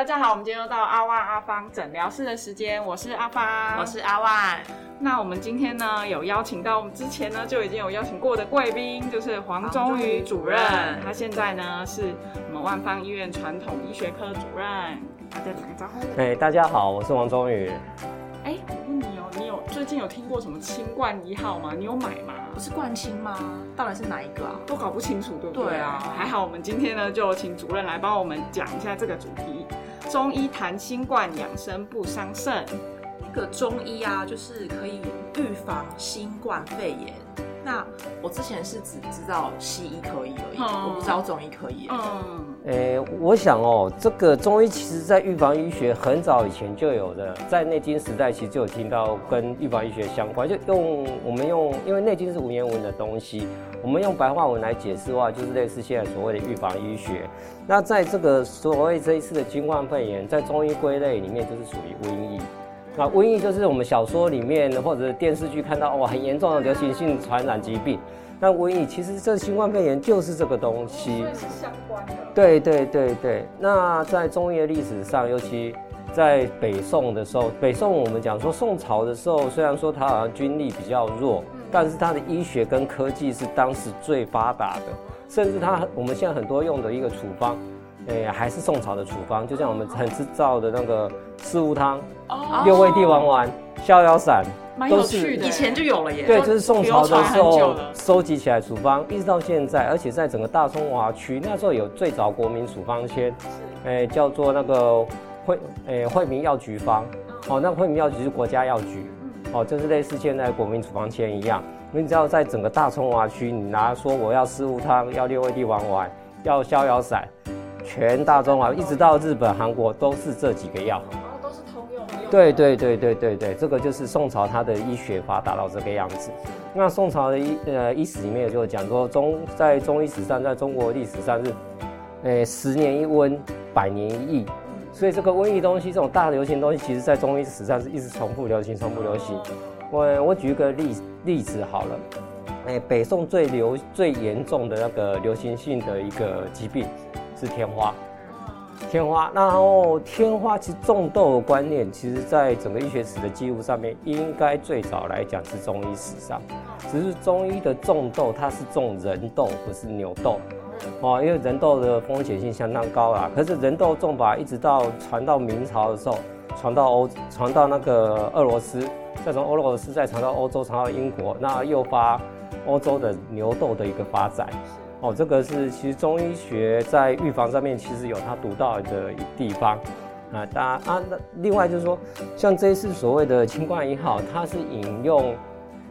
大家好，我们今天又到阿万阿芳诊疗室的时间，我是阿芳，我是阿万。那我们今天呢，有邀请到我们之前呢就已经有邀请过的贵宾，就是黄忠宇主任，他现在呢是我们万方医院传统医学科主任，大家打个招呼。哎，大家好，我是王忠宇。哎，我问你哦，你有最近有听过什么清冠一号吗？你有买吗？不是冠清吗？到底是哪一个啊？都搞不清楚，对不对？对啊。还好，我们今天呢就请主任来帮我们讲一下这个主题：中医谈新冠养生不伤肾。那个中医啊，就是可以预防新冠肺炎。那我之前是只知道西医可以而已，我不知道中医可以。嗯。诶，我想哦，这个中医其实在预防医学很早以前就有的，在内经时代其实就有听到跟预防医学相关，就用我们用，因为内经是文言文的东西，我们用白话文来解释的话，就是类似现在所谓的预防医学。那在这个所谓这一次的新冠肺炎，在中医归类里面就是属于瘟疫。那瘟疫就是我们小说里面或者电视剧看到哇很严重的流行性传染疾病。那瘟疫其实这新冠肺炎就是这个东西，是相关的。对对对对。那在中医的历史上，尤其在北宋的时候，北宋我们讲说宋朝的时候，虽然说它好像军力比较弱，但是它的医学跟科技是当时最发达的，甚至它我们现在很多用的一个处方，诶还是宋朝的处方，就像我们很知道的那个四物汤、六味地黄丸、逍遥散。都是以前就有了耶。对，就是宋朝的时候收集起来处方，一直到现在，而且在整个大中华区，那时候有最早国民处方签，哎，叫做那个惠，哎，惠民药局方。哦，那惠民药局是国家药局，哦，就是类似现在国民处方签一样。你只要在整个大中华区，你拿说我要四物汤，要六味地黄丸，要逍遥散，全大中华一直到日本、韩国都是这几个药。对对对对对对，这个就是宋朝它的医学发达到这个样子。那宋朝的医呃医史里面就讲说，中在中医史上，在中国历史上是，诶十年一瘟，百年一疫。所以这个瘟疫东西，这种大流行东西，其实在中医史上是一直重复流行，重复流行。我我举一个例例子好了，诶北宋最流最严重的那个流行性的一个疾病是天花。天花，然后天花其实种痘的观念，其实在整个医学史的记录上面，应该最早来讲是中医史上，只是中医的种痘，它是种人痘，不是牛痘，哦，因为人痘的风险性相当高啊。可是人痘种法一直到传到明朝的时候，传到欧，传到那个俄罗斯，再从俄罗斯再传到欧洲，传到英国，那诱发欧洲的牛痘的一个发展。哦，这个是其实中医学在预防上面其实有它独到的地方啊。大啊，那另外就是说，像这一次所谓的清冠一号，它是引用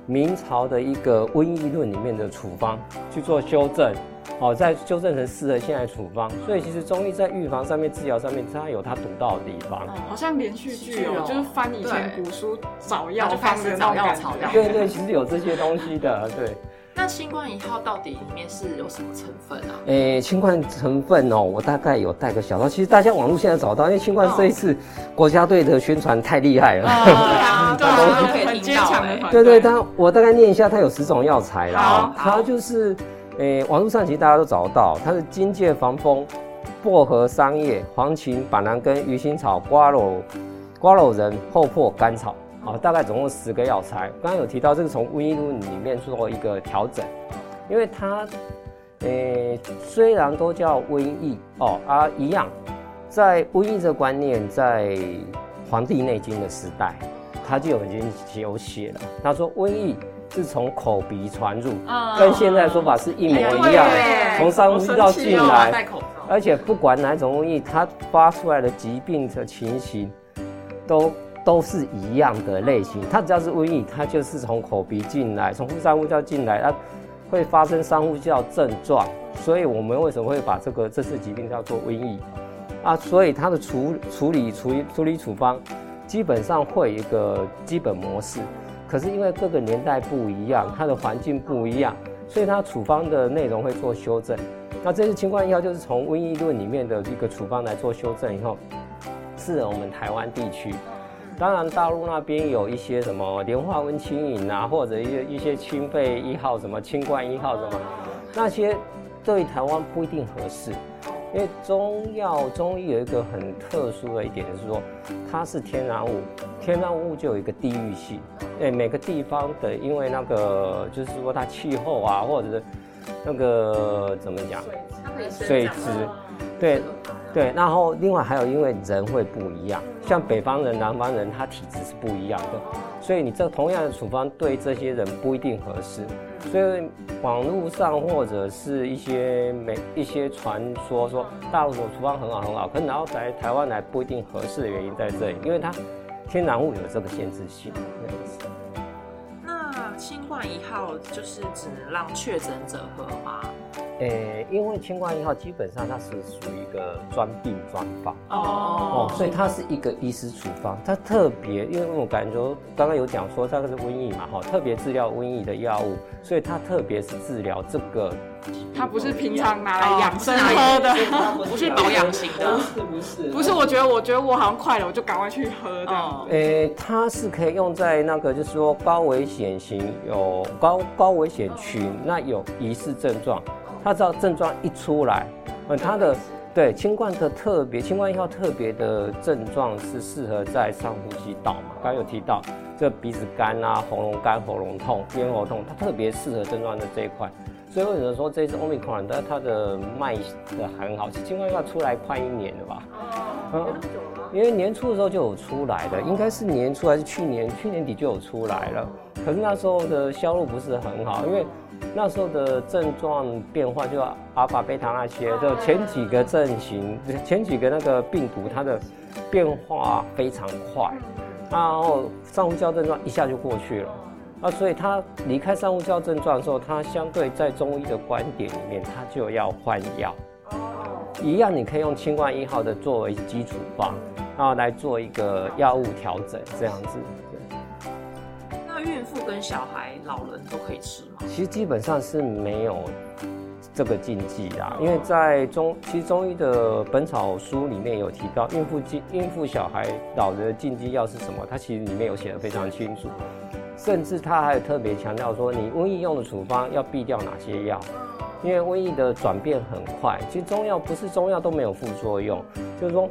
明朝的一个瘟疫论里面的处方去做修正，哦，再修正成适合现在处方。所以其实中医在预防上面、治疗上面，它有它独到的地方。好像连续剧哦，就是翻以前古书找药方的找药草药。对 对，其实有这些东西的，对。那新冠一号到底里面是有什么成分啊？诶，新冠成分哦，我大概有带个小刀。其实大家网络现在找到，因为新冠这一次国家队的宣传太厉害了。对啊，对，很坚强的。对对，他我大概念一下，它有十种药材啦。它就是，诶，网络上其实大家都找得到，它是金芥防风、薄荷、桑叶、黄芩、板蓝根、鱼腥草、瓜蒌、瓜蒌仁、厚朴、甘草。哦，大概总共十个药材。刚刚有提到，这个从瘟疫论里面做一个调整，因为它，诶，虽然都叫瘟疫哦啊一样，在瘟疫这观念，在《黄帝内经》的时代，它就已经有写了。他说瘟疫是从口鼻传入，跟现在说法是一模一样，从上呼吸道进来，而且不管哪种瘟疫，它发出来的疾病的情形都。都是一样的类型，它只要是瘟疫，它就是从口鼻进来，从上呼吸道进来，它会发生上呼吸道症状。所以我们为什么会把这个这次疾病叫做瘟疫啊？所以它的处处理处处理处方基本上会一个基本模式，可是因为各个年代不一样，它的环境不一样，所以它处方的内容会做修正。那这次清冠药就是从瘟疫论里面的一个处方来做修正以后，适我们台湾地区。当然，大陆那边有一些什么莲花温清饮啊，或者一一些清肺一号、什么清冠一号什么，那些对台湾不一定合适。因为中药中医有一个很特殊的一点是说，它是天然物，天然物就有一个地域性，哎，每个地方的因为那个就是说它气候啊，或者是那个怎么讲，水质，对对，然后另外还有因为人会不一样，像北方人、南方人，他体质是不一样的，所以你这同样的处方对这些人不一定合适。所以网络上或者是一些美一些传说说大陆的处方很好很好，可能然后在台湾来不一定合适的原因在这里，因为它天然物有这个限制性。那清冠一号就是只能让确诊者喝吗？诶，因为清冠一号基本上它是属于一个专病专方哦，哦，所以它是一个医师处方，它特别，因为我感觉刚刚有讲说这个是瘟疫嘛，哈，特别治疗瘟疫的药物，所以它特别是治疗这个，它不是平常拿来养生喝的，不是保养型的，不是不是，不是，我觉得我觉得我好像快了，我就赶快去喝的。诶，它是可以用在那个就是说高危险型有高高危险群，那有疑似症状。它知道症状一出来，嗯，它的对清冠的特别，清冠一号特别的症状是适合在上呼吸道嘛？刚刚有提到这鼻子干啊、喉咙干、喉咙痛、咽喉痛，它特别适合症状的这一块。所以为什么说这次 Omicron 它它的卖的很好？清冠一号出来快一年了吧？嗯，因为年初的时候就有出来的，应该是年初还是去年？去年底就有出来了。可是那时候的销路不是很好，因为。那时候的症状变化，就阿法贝塔那些，就前几个阵型，前几个那个病毒，它的变化非常快，然后上呼吸道症状一下就过去了，啊，所以他离开上呼吸道症状的时候，他相对在中医的观点里面，他就要换药，一样你可以用清冠一号的作为基础方，然后来做一个药物调整，这样子。那孕妇跟小孩、老人都可以吃吗？其实基本上是没有这个禁忌啦，因为在中，其实中医的本草书里面有提到，孕妇禁、孕妇、小孩、老人的禁忌药是什么？它其实里面有写的非常清楚，甚至他还特别强调说，你瘟疫用的处方要避掉哪些药，因为瘟疫的转变很快。其实中药不是中药都没有副作用，就是说，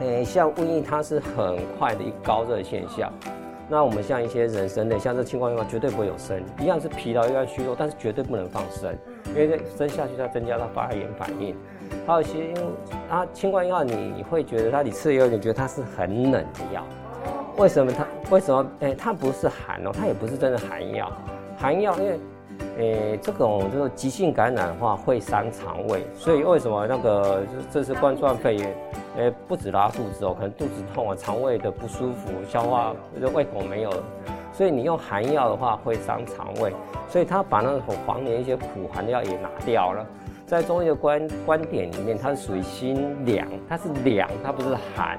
诶，像瘟疫它是很快的一高热现象。那我们像一些人参类，像这清冠药绝对不会有生，一样是疲劳，一样虚弱，但是绝对不能放生，因为生下去它增加它发炎反应。还有些，因为它清冠药，你会觉得它你吃了以后，你觉得它是很冷的药。为什么它？为什么？哎，它不是寒哦，它也不是真的寒药。寒药，因为，诶，这种就是急性感染的话会伤肠胃，所以为什么那个这是冠状肺炎？诶，不止拉肚子哦，可能肚子痛啊，肠胃的不舒服，消化就胃口没有，所以你用寒药的话会伤肠胃，所以他把那种黄连一些苦寒的药也拿掉了。在中医的观观点里面，它是属于辛凉，它是凉，它不是寒，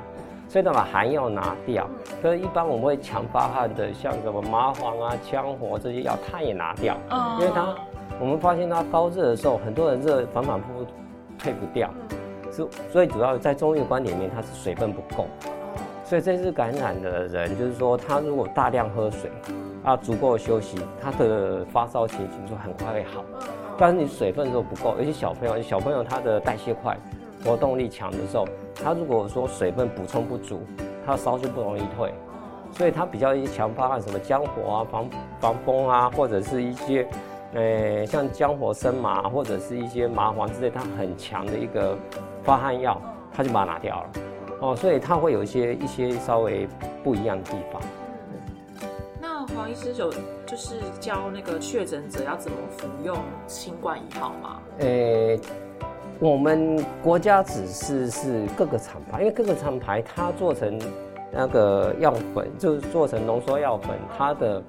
所以他把寒药拿掉。可是，一般我们会强发汗的，像什么麻黄啊、羌活这些药，它也拿掉，因为它我们发现它高热的时候，很多人热反反复复退不掉。所以主要在中医的观点里面，它是水分不够，所以这次感染的人，就是说他如果大量喝水，啊，足够休息，他的发烧情形就很快会好。但是你水分如果不够，尤其小朋友，小朋友他的代谢快，活动力强的时候，他如果说水分补充不足，它烧就不容易退。所以它比较一些强发汗，什么姜火啊、防防风啊，或者是一些。诶，像姜火生麻或者是一些麻黄之类，它很强的一个发汗药，它就把它拿掉了。哦，所以它会有一些一些稍微不一样的地方。那黄医师有就是教那个确诊者要怎么服用新冠一号吗？诶，我们国家只是是各个厂牌，因为各个厂牌它做成那个药粉，就是做成浓缩药粉，它的。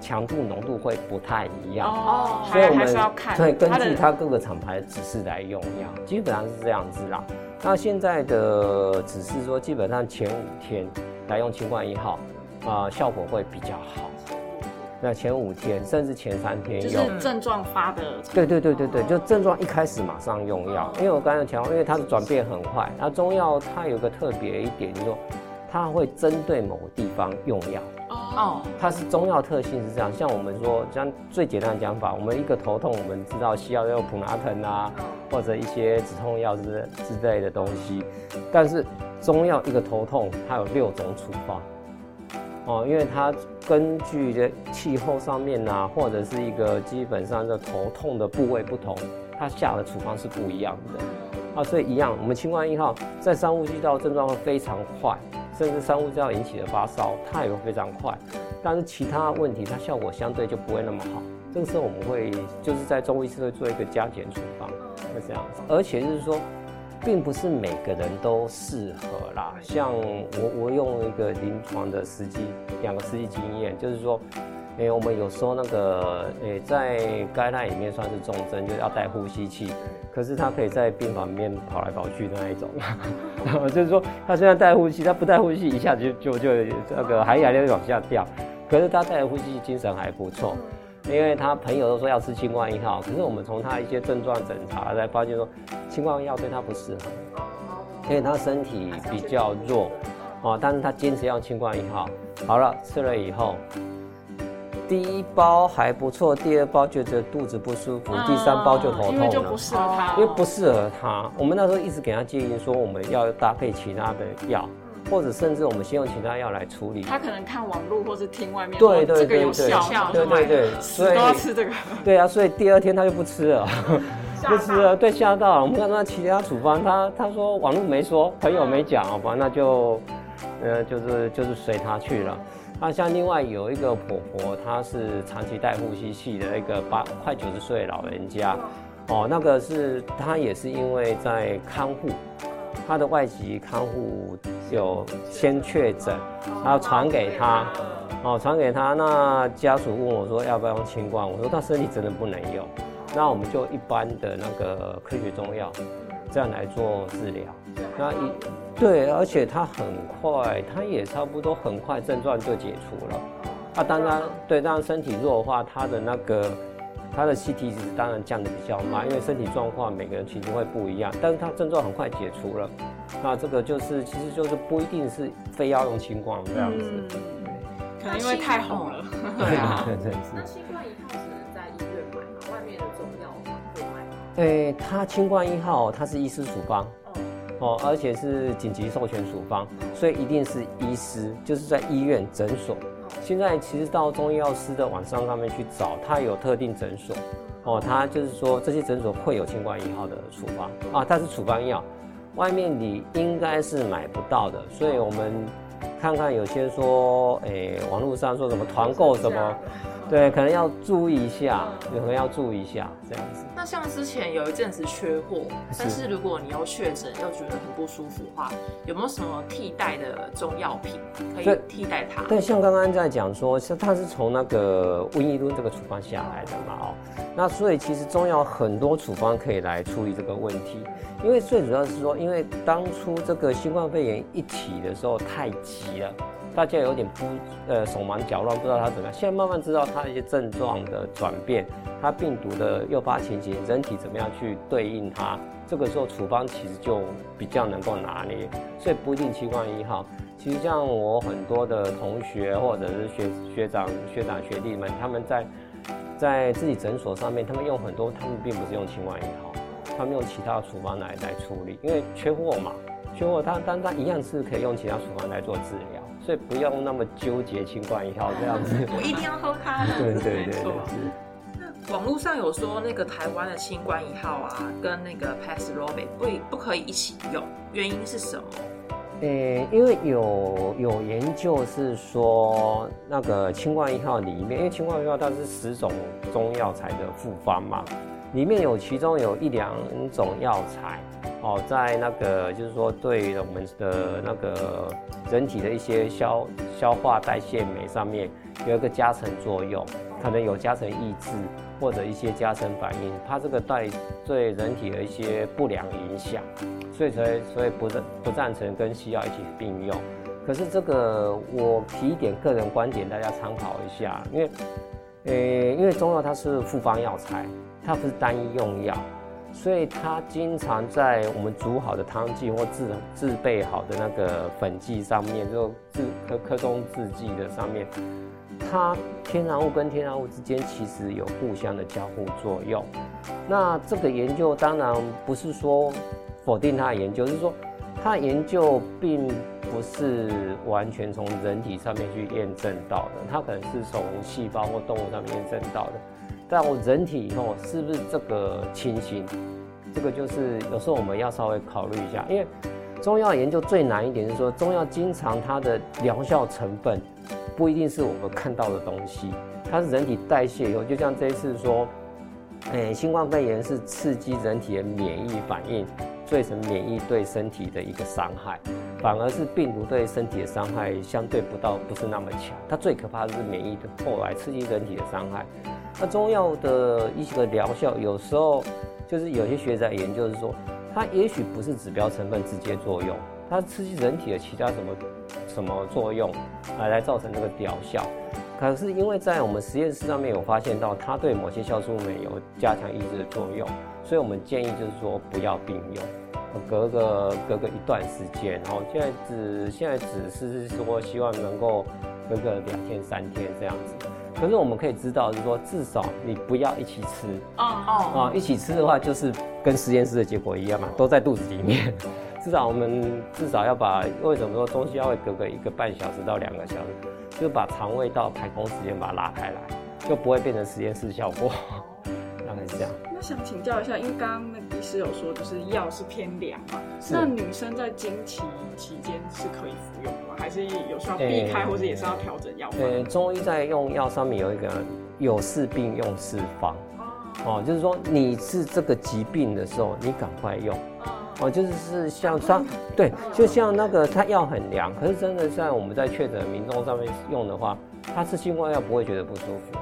强度浓度会不太一样哦，所以我们是要看对根据它各个厂牌的指示来用药，基本上是这样子啦。那现在的指示说，基本上前五天来用清冠一号啊，效果会比较好。那前五天甚至前三天就是症状发的，对对对对对，就症状一开始马上用药，因为我刚才讲，因为它的转变很快。那中药它有个特别一点，就是说它会针对某个地方用药。哦，它是中药特性是这样，像我们说，像最简单的讲法，我们一个头痛，我们知道西药要普拿疼啊，或者一些止痛药之之类的东西，但是中药一个头痛，它有六种处方。哦，因为它根据这气候上面啊，或者是一个基本上的头痛的部位不同，它下的处方是不一样的。啊，所以一样，我们清冠一号在三呼吸道症状会非常快。甚至三呼吸道引起的发烧，它也会非常快，但是其他问题它效果相对就不会那么好。这个时候我们会就是在中医师会做一个加减处方，是这样子。而且就是说，并不是每个人都适合啦。像我我用一个临床的实际两个实际经验，就是说。哎，我们有时候那个，哎，在该那里面算是重症，就是要带呼吸器，可是他可以在病房里面跑来跑去的那一种，就是说他虽然带呼吸，他不带呼吸一下子就就就那个还还要往下掉，可是他带呼吸精神还不错，因为他朋友都说要吃清冠一号，可是我们从他一些症状诊查才发现说，清冠一号对他不适合，因为他身体比较弱，哦，但是他坚持要清冠一号，好了，吃了以后。第一包还不错，第二包觉得肚子不舒服，第三包就头痛了。因为就不适合他，因为不适合他。我们那时候一直给他建议说，我们要搭配其他的药，或者甚至我们先用其他药来处理。他可能看网络或是听外面，对对对对，对对对，所以都要吃这个。对啊，所以第二天他就不吃了，不吃了，对，吓到了。我们看他其他处方，他他说网络没说，朋友没讲，好吧，那就，呃，就是就是随他去了。那像另外有一个婆婆，她是长期戴呼吸器的一个八快九十岁老人家，哦，那个是她也是因为在看护，她的外籍看护有先确诊，然后传给他，哦，传给他，那家属问我说要不要用清冠，我说他身体真的不能用，那我们就一般的那个科学中药，这样来做治疗，那一。对，而且他很快，他也差不多很快症状就解除了。啊，当然，对，当然身体弱的话，它的那个，它的 CT 值当然降得比较慢，因为身体状况每个人其实会不一样。但是它症状很快解除了，那这个就是，其实就是不一定是非要用清冠这样子。可能因为太红了。对啊。那清冠一号只能在医院买吗？外面的中药会卖吗？诶，它清冠一号它是医师处方。哦，而且是紧急授权处方，所以一定是医师，就是在医院诊所。现在其实到中医药师的网上上面去找，他有特定诊所。哦，他就是说这些诊所会有清冠一号的处方啊，它是处方药，外面你应该是买不到的。所以我们看看有些说，诶，网络上说什么团购什么。对，可能要注意一下，可能要注意一下这样子。那像之前有一阵子缺货，但是如果你又确诊又觉得很不舒服的话，有没有什么替代的中药品可以替代它？对，像刚刚在讲说，是它是从那个瘟疫论这个处方下来的嘛，哦，那所以其实中药很多处方可以来处理这个问题，因为最主要是说，因为当初这个新冠肺炎一起的时候太急了。大家有点不呃手忙脚乱，不知道它怎么样。现在慢慢知道它一些症状的转变，它病毒的诱发情形，人体怎么样去对应它。这个时候处方其实就比较能够拿捏，所以不一定七冠一号。其实像我很多的同学或者是学学长、学长、学弟们，他们在在自己诊所上面，他们用很多，他们并不是用七冠一号，他们用其他的处方来来处理，因为缺货嘛，缺货，他但他一样是可以用其他处方来做治疗。所以不用那么纠结清冠一号这样子，我一定要喝它。对对对对。那网络上有说那个台湾的清冠一号啊，跟那个 p a s r o b i 不不可以一起用，原因是什么？诶，因为有有研究是说那个清冠一号里面，因为清冠一号它是十种中药材的复方嘛，里面有其中有一两种药材。哦，在那个就是说，对我们的那个人体的一些消消化代谢酶上面有一个加成作用，可能有加成抑制或者一些加成反应，它这个带对人体的一些不良影响，所以才所以不赞不赞成跟西药一起并用。可是这个我提一点个人观点，大家参考一下，因为呃，因为中药它是复方药材，它不是单一用药。所以它经常在我们煮好的汤剂或制制备好的那个粉剂上面，就制科科中制剂的上面，它天然物跟天然物之间其实有互相的交互作用。那这个研究当然不是说否定它的研究，是说它的研究并不是完全从人体上面去验证到的，它可能是从细胞或动物上面验证到的。但我人体以后是不是这个情形？这个就是有时候我们要稍微考虑一下，因为中药研究最难一点是说，中药经常它的疗效成分不一定是我们看到的东西，它是人体代谢以后，就像这一次说，哎，新冠肺炎是刺激人体的免疫反应，造成免疫对身体的一个伤害，反而是病毒对身体的伤害相对不到不是那么强，它最可怕的是免疫的后来刺激人体的伤害。那中药的一些个疗效有时候。就是有些学者研究是说，它也许不是指标成分直接作用，它刺激人体的其他什么什么作用，来来造成这个疗效。可是因为在我们实验室上面有发现到，它对某些酵素酶有加强抑制的作用，所以我们建议就是说不要并用，隔个隔个一段时间。然后现在只现在只是说希望能够隔个两天三天这样子。可是我们可以知道，就是说，至少你不要一起吃。哦哦啊，一起吃的话，就是跟实验室的结果一样嘛，都在肚子里面。至少我们至少要把为什么说中西药会隔个一个半小时到两个小时，就把肠胃道排空时间把它拉开来，就不会变成实验室效果。大概是这样。那想请教一下，因为刚刚那医师有说，就是药是偏凉嘛，那女生在经期期间是可以服用的吗？还是有需要避开，或者也是要调整药方？呃，中医在用药上面有一个有事病用事方，哦，就是说你是这个疾病的时候，你赶快用，哦，就是是像它对，就像那个它药很凉，可是真的在我们在确诊民众上面用的话，他吃新冠药不会觉得不舒服。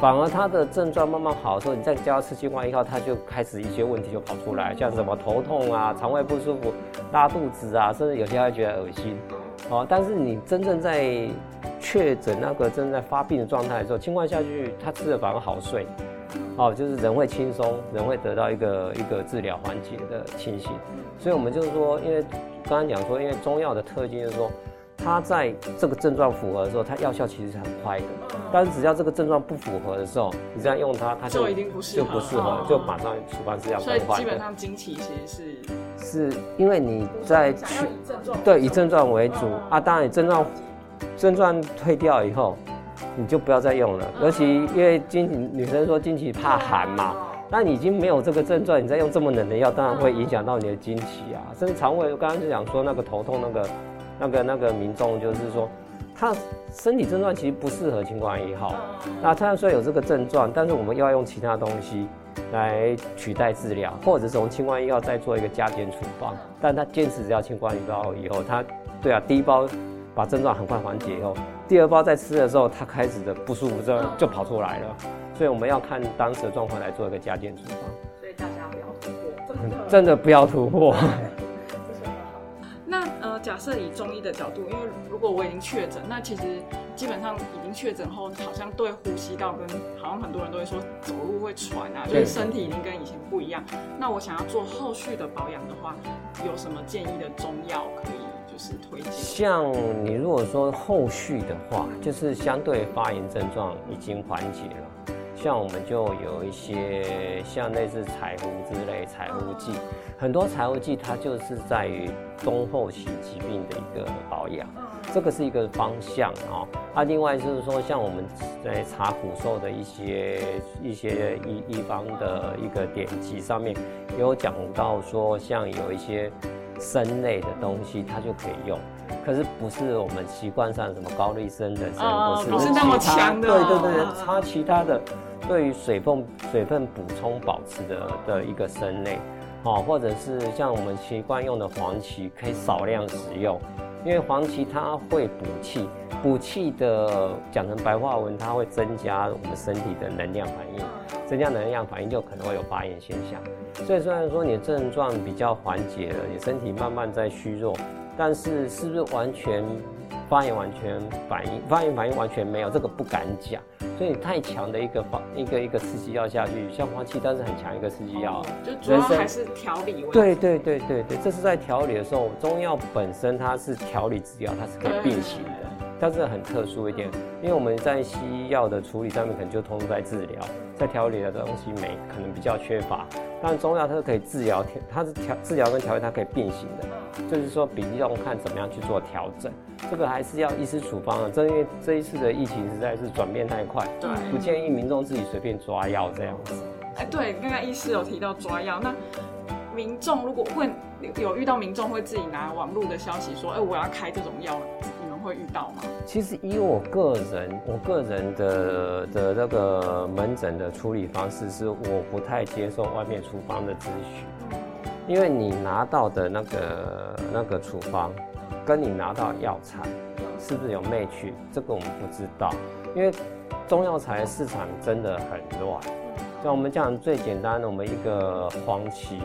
反而他的症状慢慢好的时候，你再教他吃新冠一号，他就开始一些问题就跑出来，像什么头痛啊、肠胃不舒服、拉肚子啊，甚至有些会觉得恶心。哦，但是你真正在确诊那个正在发病的状态的时候，新冠下去，他吃了反而好睡。哦，就是人会轻松，人会得到一个一个治疗缓解的情形。所以我们就是说，因为刚刚讲说，因为中药的特性就是说。它在这个症状符合的时候，它药效其实是很快的。但是只要这个症状不符合的时候，你这样用它，它就已经不适合，就不适合，就马上处方是要所以基本上经期其实是是因为你在去对以症状为主啊。当然你症状症状退掉以后，你就不要再用了。尤其因为经期女生说经期怕寒嘛，那你已经没有这个症状，你再用这么冷的药，当然会影响到你的经期啊。甚至肠胃，刚刚就讲说那个头痛那个。那个那个民众就是说，他身体症状其实不适合清冠一号。那他虽然有这个症状，但是我们要用其他东西来取代治疗，或者是从清冠一号再做一个加减处方。但他坚持要清冠一号以后，他对啊，第一包把症状很快缓解以后，第二包在吃的时候，他开始的不舒服症就跑出来了。所以我们要看当时的状况来做一个加减处方。所以大家不要突破，真的不要突破。假设以中医的角度，因为如果我已经确诊，那其实基本上已经确诊后，好像对呼吸道跟好像很多人都会说走路会喘啊，就是身体已经跟以前不一样。那我想要做后续的保养的话，有什么建议的中药可以就是推荐？像你如果说后续的话，就是相对发炎症状已经缓解了，像我们就有一些像类似彩胡之类彩胡剂。很多柴胡剂它就是在于中后期疾病的一个保养，这个是一个方向啊。啊，另外就是说，像我们在查骨寿的一些一些一一方的一个典籍上面，有讲到说，像有一些参类的东西它就可以用，可是不是我们习惯上什么高丽参的参，不是不是那么强的，对对对，它其他的对于水分水分补充保持的的一个参类。哦，或者是像我们习惯用的黄芪，可以少量使用，因为黄芪它会补气，补气的讲成白话文，它会增加我们身体的能量反应，增加能量反应就可能会有发炎现象。所以虽然说你的症状比较缓解了，你身体慢慢在虚弱，但是是不是完全发炎完全反应发炎反应完全没有，这个不敢讲。所以太强的一个方一个一个刺激药下去，消化器但是很强一个刺激药，就主要还是调理。对对对对对，这是在调理的时候，中药本身它是调理治疗，它是可以并行的，但是很特殊一点，因为我们在西药的处理上面可能就通在治疗，在调理的东西没可能比较缺乏，但中药它是可以治疗，它是调治疗跟调理它可以并行的。就是说，比例上看怎么样去做调整，这个还是要医师处方的。正因为这一次的疫情实在是转变太快，对，不建议民众自己随便抓药这样子。哎，对，刚刚医师有提到抓药，那民众如果会有遇到民众会自己拿网络的消息说，哎，我要开这种药，你们会遇到吗？其实以我个人，我个人的的那个门诊的处理方式是，我不太接受外面处方的咨询。因为你拿到的那个那个处方，跟你拿到药材是不是有 match？这个我们不知道。因为中药材市场真的很乱。像我们讲最简单的，我们一个黄芪，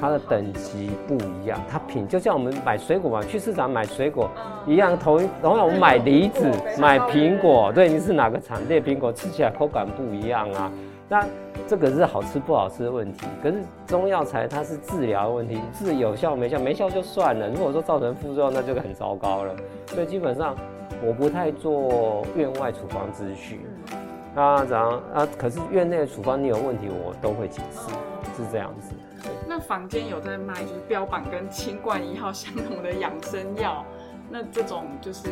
它的等级不一样，它品就像我们买水果嘛，去市场买水果一样，同同样我们买梨子、买苹果，对，你是哪个产地苹果，吃起来口感不一样啊。那这个是好吃不好吃的问题，可是中药材它是治疗的问题，治有效没效，没效就算了。如果说造成副作用，那就很糟糕了。所以基本上我不太做院外处方咨询。啊，这样啊，可是院内的处方你有问题，我都会解释，是这样子。那坊间有在卖，就是标榜跟清冠一号相同的养生药，那这种就是。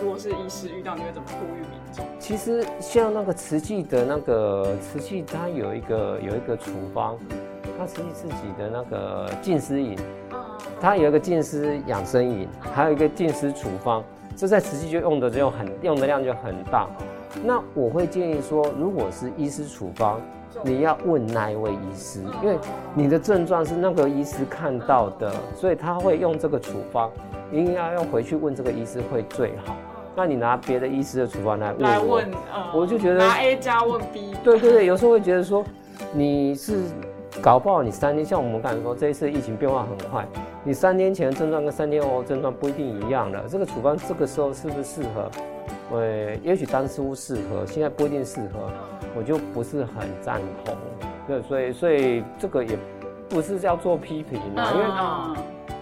如果是医师遇到，你会怎么呼吁民众？其实像那个慈济的那个慈济，它有一个有一个处方，它慈济自己的那个净思饮，它有一个净思养生饮，还有一个净思处方，这在慈济就用的就很用的量就很大。那我会建议说，如果是医师处方，你要问哪一位医师，因为你的症状是那个医师看到的，所以他会用这个处方。一定要回去问这个医师会最好。那你拿别的医师的处方来问我，我就觉得拿 A 加问 B。对对对，有时候会觉得说你是搞不好你三天，像我们刚才说这一次疫情变化很快，你三天前的症状跟三天后症状不一定一样了。这个处方这个时候是不是适合？呃，也许当初适合，现在不一定适合，我就不是很赞同。对，所以所以这个也不是叫做批评啊，因为。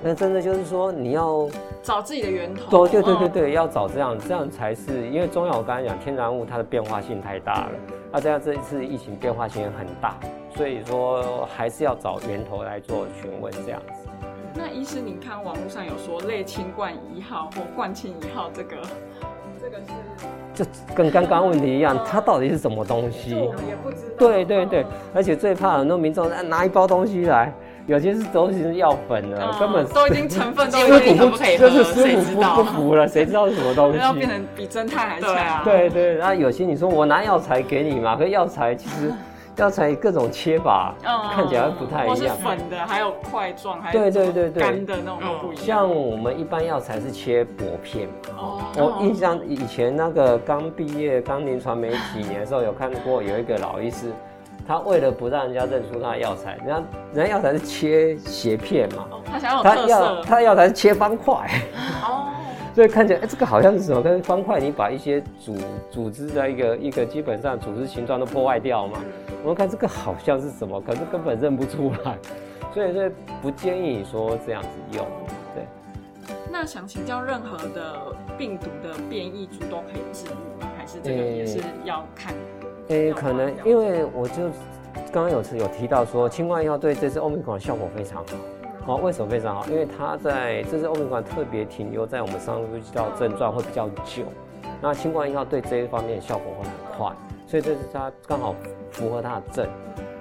那真的就是说，你要找自己的源头。对对对对要找这样，这样才是。因为中药我刚才讲，天然物它的变化性太大了。那这样这一次疫情变化性也很大，所以说还是要找源头来做询问这样子。那医师，你看网络上有说类清冠一号或冠清一号，这个这个是就跟刚刚问题一样，它到底是什么东西？也不知道。对对对，而且最怕很多民众拿一包东西来。有些是都是药粉了，根本都已经成分都已经不可以喝，谁知道？不服了，谁知道是什么东西？要变成比侦探还强。对对，然后有些你说我拿药材给你嘛，可药材其实药材各种切法，看起来不太一样。是粉的，还有块状，还有对对对对干的那种不一样。像我们一般药材是切薄片。哦。我印象以前那个刚毕业、刚临床没几年的时候，有看过有一个老医师。他为了不让人家认出他的药材，人家人家药材是切斜片嘛，他想要特色，他药材是切方块，哦，所以看起来哎，这个好像是什么？跟方块，你把一些组组织的一个一个基本上组织形状都破坏掉嘛。我们看这个好像是什么，可是根本认不出来，所以说不建议你说这样子用。对。那想请教，任何的病毒的变异株都可以治愈吗？还是这个也是要看？诶，可能因为我就刚刚有次有提到说，清冠一号对这次欧米伽效果非常好。好，为什么非常好？因为它在这次欧米伽特别停留在我们上呼吸道症状会比较久，那清冠一号对这一方面效果会很快，所以这是它刚好符合它的症。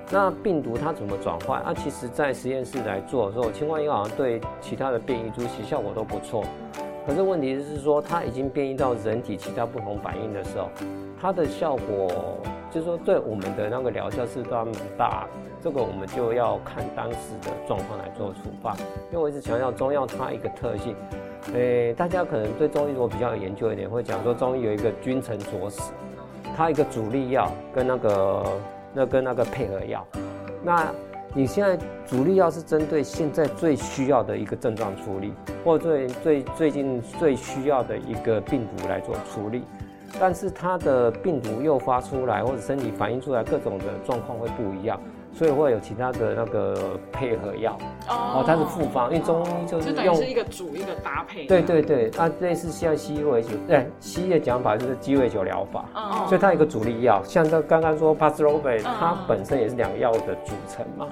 那病毒它怎么转换？啊，其实在实验室来做的时候，清冠一号好像对其他的变异株其实效果都不错。可是问题是说，它已经变异到人体其他不同反应的时候，它的效果就是说对我们的那个疗效是非常大。这个我们就要看当时的状况来做处方。因为我一直强调中药它一个特性，诶，大家可能对中医如果比较有研究一点，会讲说中医有一个君臣佐使，它一个主力药跟那个那跟那个配合药，那。你现在主力药是针对现在最需要的一个症状处理，或最最最近最需要的一个病毒来做处理。但是它的病毒诱发出来或者身体反映出来各种的状况会不一样。所以会有其他的那个配合药哦，它是复方，因为中医就是用是一个主一个搭配。对对对，它类似像西医为主，对西医的讲法就是鸡尾酒疗法，所以它有一个主力药，像这刚刚说 p a x l o v i 它本身也是两个药的组成嘛。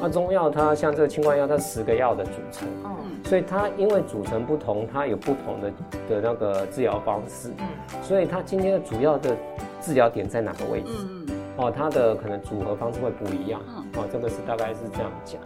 那中药它像这个清冠药，它十个药的组成，嗯所以它因为组成不同，它有不同的的那个治疗方式。嗯所以它今天的主要的治疗点在哪个位置？嗯哦，它的可能组合方式会不一样。哦，这个是大概是这样讲。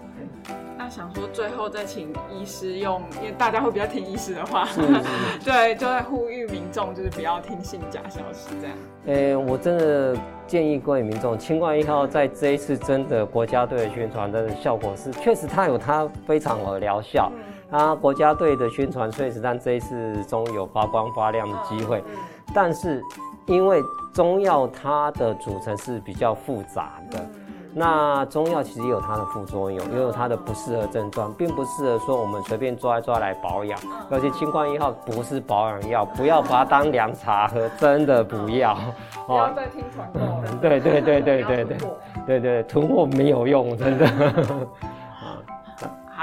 那想说最后再请医师用，因为大家会比较听医师的话，对，就在呼吁民众就是不要听信假消息这样。诶，我真的建议各位民众，清冠一号在这一次真的国家队的宣传，的效果是确实它有它非常好的疗效。啊，国家队的宣传确实让这一次终于有发光发亮的机会，但是。因为中药它的组成是比较复杂的，那中药其实有它的副作用，也有它的不适合症状，并不适合说我们随便抓一抓来保养。而且清冠一号不是保养药，不要把它当凉茶喝，真的不要。不要再听传了。对对对对对对，对对囤货没有用，真的。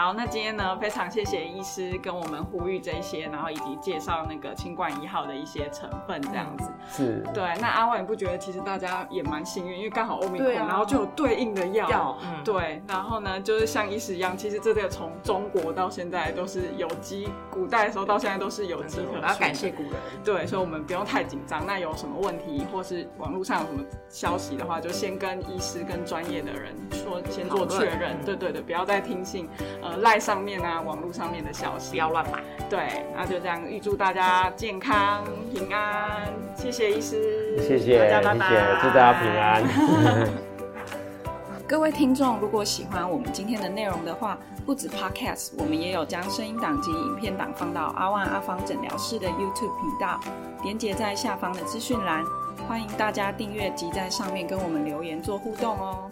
好，那今天呢，非常谢谢医师跟我们呼吁这些，然后以及介绍那个清冠一号的一些成分，这样子。是。对，那阿万，你不觉得其实大家也蛮幸运，因为刚好欧米克，然后就有对应的药。嗯。对，然后呢，就是像医师一样，其实这个从中国到现在都是有机，古代的时候到现在都是有机的。要感谢古人。对，所以我们不用太紧张。那有什么问题，或是网络上有什么消息的话，就先跟医师跟专业的人说，先做确认。对对对，不要再听信。呃，赖上面啊，网络上面的消息不要乱买。对，那就这样，预祝大家健康平安。谢谢医师，谢谢，谢谢，祝大家平安。各位听众，如果喜欢我们今天的内容的话，不止 Podcast，我们也有将声音档及影片档放到阿万阿芳诊疗室的 YouTube 频道，连接在下方的资讯栏，欢迎大家订阅及在上面跟我们留言做互动哦。